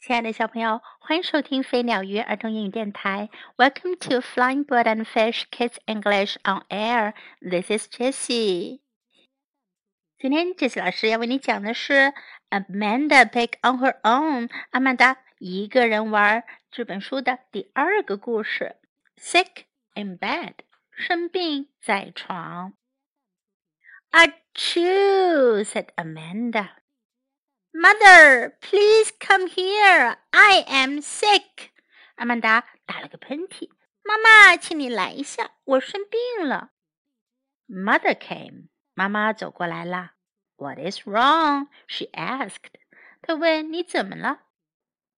亲爱的小朋友，欢迎收听飞鸟鱼儿童英语电台。Welcome to Flying Bird and Fish Kids English on Air. This is Jessie. 今天 Jessie 老师要为你讲的是 Amanda Pick on Her Own。阿曼达一个人玩这本书的第二个故事。Sick in bed，生病在床。Achoo! said Amanda. Mother, please come here. I am sick. 阿曼达打了个喷嚏。妈妈，请你来一下，我生病了。Mother came. 妈妈走过来了。What is wrong? She asked. 她问你怎么了？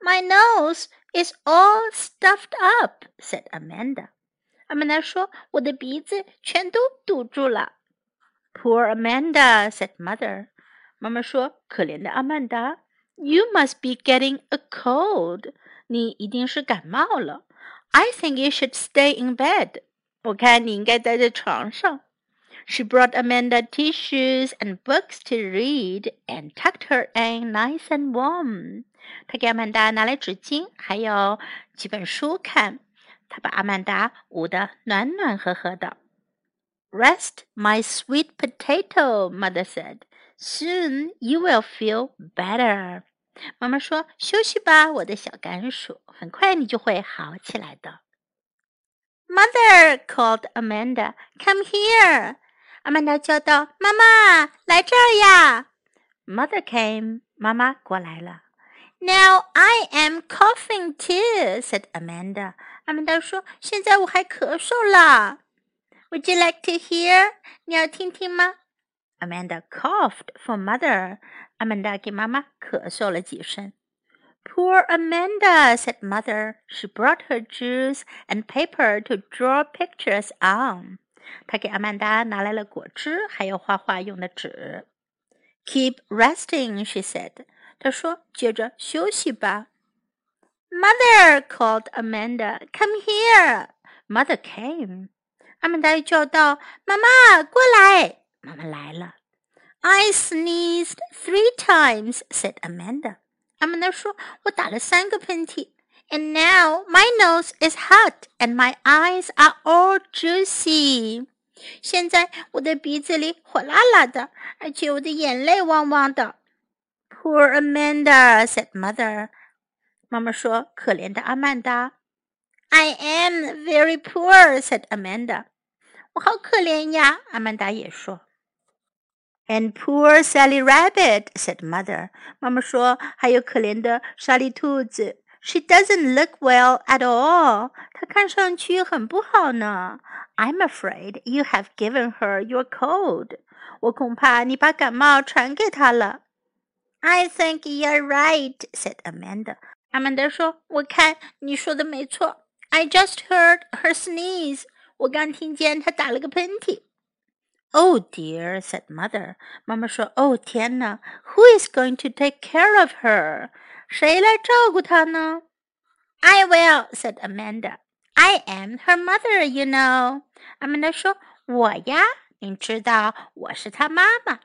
My nose is all stuffed up, said Amanda. 阿曼达说：“我的鼻子全都堵住了。” Poor Amanda, said Mother. 妈妈说：“可怜的阿曼达，You must be getting a cold。你一定是感冒了。I think you should stay in bed。我看你应该待在床上。” She brought Amanda tissues and books to read and tucked her in nice and warm. 她给阿曼达拿来纸巾，还有几本书看。她把阿曼达捂得暖暖和和的。Rest, my sweet potato, mother said. Soon you will feel better. 妈妈说：“休息吧，我的小甘薯，很快你就会好起来的。” Mother called Amanda, "Come here!" 阿曼达叫道：“妈妈，来这儿呀！” Mother came. 妈妈过来了。Now I am coughing too," said Amanda. 阿曼达说：“现在我还咳嗽了。” Would you like to hear? 你要听听吗 ？Amanda coughed for mother. Amanda 给妈妈咳嗽了几声。Poor Amanda, said mother. She brought her juice and paper to draw pictures on. 她给阿曼达拿来了果汁，还有画画用的纸。Keep resting, she said. 她说：“接着休息吧。” Mother called Amanda. Come here. Mother came. 阿曼达叫道：“妈妈，过来！” ”妈妈来了。I sneezed three times," said Amanda. 阿曼达说：“我打了三个喷嚏。” And now my nose is hot and my eyes are all juicy. 现在我的鼻子里火辣辣的，而且我的眼泪汪汪的。Poor Amanda," said mother. 妈妈说：“可怜的阿曼达。” I am very poor," said Amanda. 我好可怜呀，阿曼达也说。 And poor Sally Rabbit said mother，妈妈说还有可怜的莎莉兔子。She doesn't look well at all，她看上去很不好呢。I'm afraid you have given her your cold，我恐怕你把感冒传给她了。I think you're right said Amanda，阿曼达说我看你说的没错。I just heard her sneeze，我刚听见她打了个喷嚏。 ” Oh dear, said mother. 妈妈说：“哦天哪，Who is going to take care of her？谁来照顾她呢？”I will, said Amanda. I am her mother, you know. 阿曼达说：“我呀，你知道我是她妈妈。”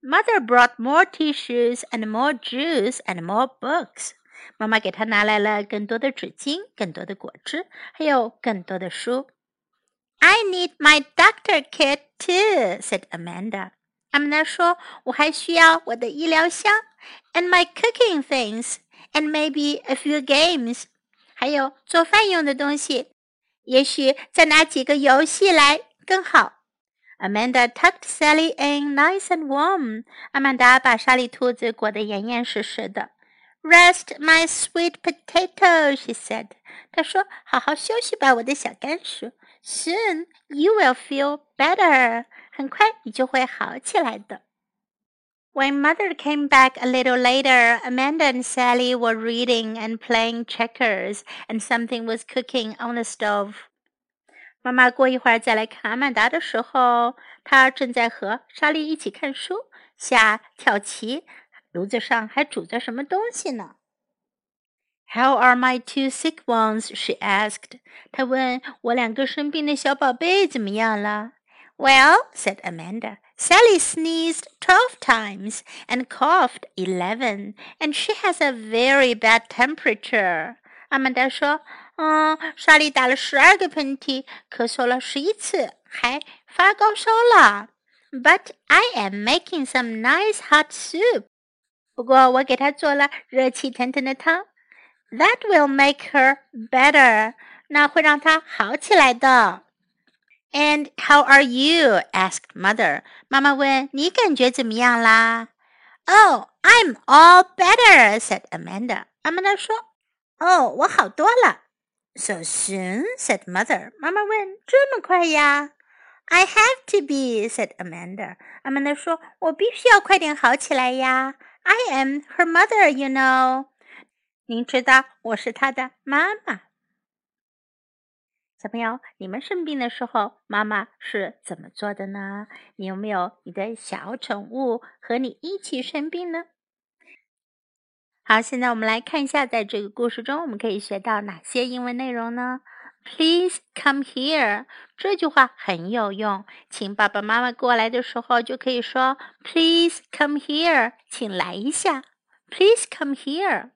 Mother brought more tissues and more juice and more books. 妈妈给她拿来了更多的纸巾、更多的果汁，还有更多的书。 I need my doctor kit too," said Amanda. 阿曼达说：“我还需要我的医疗箱，and my cooking things, and maybe a few games，还有做饭用的东西。也许再拿几个游戏来更好。” Amanda tucked Sally in nice and warm. 阿曼达把莎莉兔子裹得严严实实的。Rest, my sweet potato, she said. 她说：“好好休息吧，我的小甘薯。” Soon you will feel better. 很快你就会好起来的。When mother came back a little later, Amanda and Sally were reading and playing checkers, and something was cooking on the stove. 妈妈过一会儿再来看阿曼达的时候，她正在和莎莉一起看书、下跳棋，炉子上还煮着什么东西呢 ？how are my two sick ones? she asked. 她问我两个生病的小宝贝怎么样了？Well, said Amanda, Sally sneezed twelve times and coughed eleven, and she has a very bad temperature. 阿曼达说：“嗯，莎莉打了十二个喷嚏，咳嗽了十一次，还发高烧了。But I am making some nice hot soup。不过我给她做了热气腾腾的汤。 ” That will make her better。那会让她好起来的。” And how are you? asked mother. 妈妈问你感觉怎么样啦？Oh, I'm all better, said Amanda. Amanda 说：“哦，我好多了。” So soon, said mother. 妈妈问：“这么快呀？” I have to be, said Amanda. Amanda 说：“我必须要快点好起来呀。” I am her mother, you know. 您知道我是他的妈妈。小朋友，你们生病的时候，妈妈是怎么做的呢？你有没有你的小宠物和你一起生病呢？好，现在我们来看一下，在这个故事中，我们可以学到哪些英文内容呢？Please come here，这句话很有用，请爸爸妈妈过来的时候就可以说 Please come here，请来一下。Please come here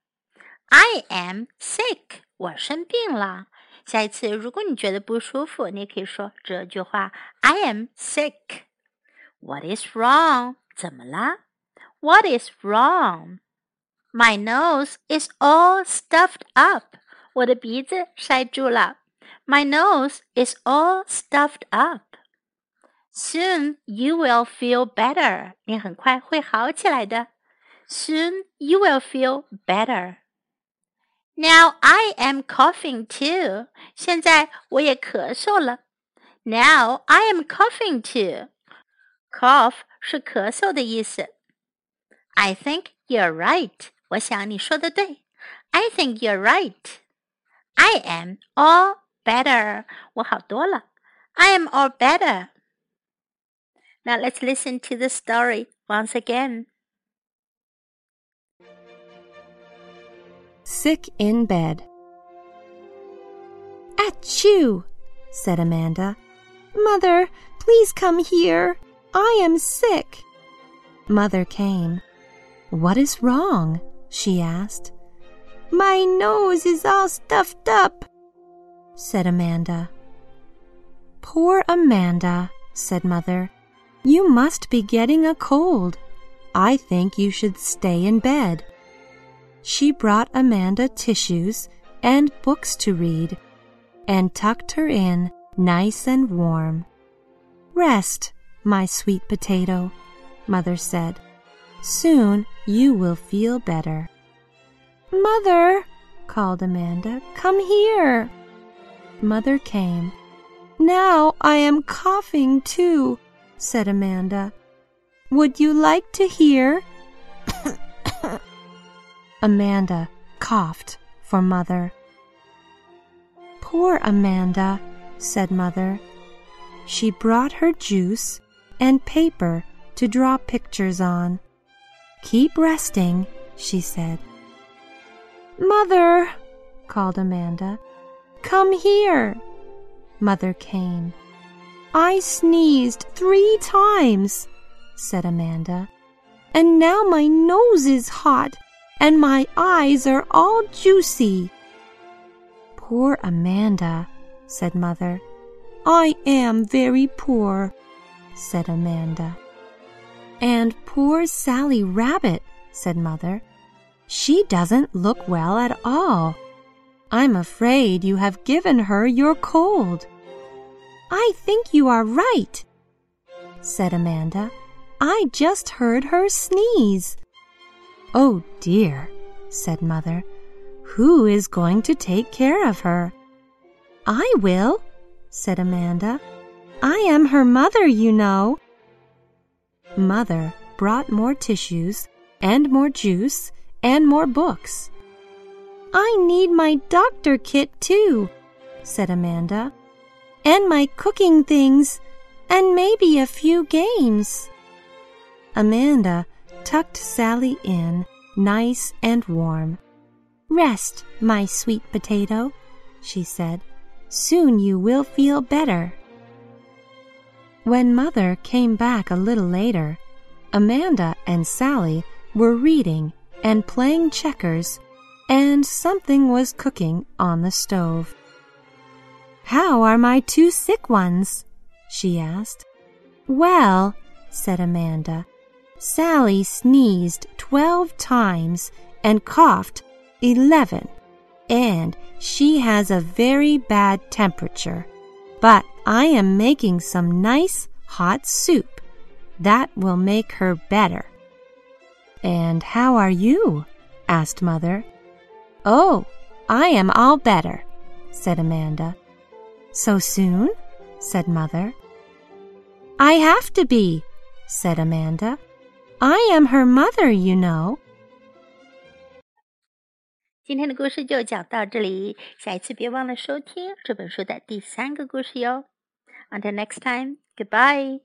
here，I am sick，我生病了。下一次，如果你觉得不舒服，你也可以说这句话：I am sick. What is wrong? 怎么了？What is wrong? My nose is all stuffed up. 我的鼻子塞住了。My nose is all stuffed up. Soon you will feel better. 你很快会好起来的。Soon you will feel better. Now I am coughing too. 现在我也咳嗽了。Now I am coughing too. Cough 是咳嗽的意思。I think you're right. 我想你说的对。I think you're right. I am all better. 我好多了。I am all better. Now let's listen to the story once again. Sick in bed. Achoo! said Amanda. Mother, please come here. I am sick. Mother came. What is wrong? she asked. My nose is all stuffed up, said Amanda. Poor Amanda, said Mother. You must be getting a cold. I think you should stay in bed she brought Amanda tissues and books to read and tucked her in nice and warm. Rest, my sweet potato, Mother said. Soon you will feel better. Mother, called Amanda, come here. Mother came. Now I am coughing too, said Amanda. Would you like to hear? Amanda coughed for Mother. Poor Amanda, said Mother. She brought her juice and paper to draw pictures on. Keep resting, she said. Mother, called Amanda. Come here. Mother came. I sneezed three times, said Amanda, and now my nose is hot and my eyes are all juicy. Poor Amanda, said Mother. I am very poor, said Amanda. And poor Sally Rabbit, said Mother. She doesn't look well at all. I'm afraid you have given her your cold. I think you are right, said Amanda. I just heard her sneeze. Oh dear, said Mother. Who is going to take care of her? I will, said Amanda. I am her mother, you know. Mother brought more tissues and more juice and more books. I need my doctor kit too, said Amanda, and my cooking things, and maybe a few games. Amanda tucked Sally in nice and warm. Rest, my sweet potato, she said. Soon you will feel better. When Mother came back a little later, Amanda and Sally were reading and playing checkers, and something was cooking on the stove. How are my two sick ones? she asked. Well, said Amanda, Sally sneezed twelve times and coughed eleven, and she has a very bad temperature. But I am making some nice hot soup. That will make her better. And how are you? asked Mother. Oh, I am all better, said Amanda. So soon? said Mother. I have to be, said Amanda. I am her mother, you know. 今天的故事就讲到这里，下一次别忘了收听这本书的第三个故事哟。Until next time, goodbye.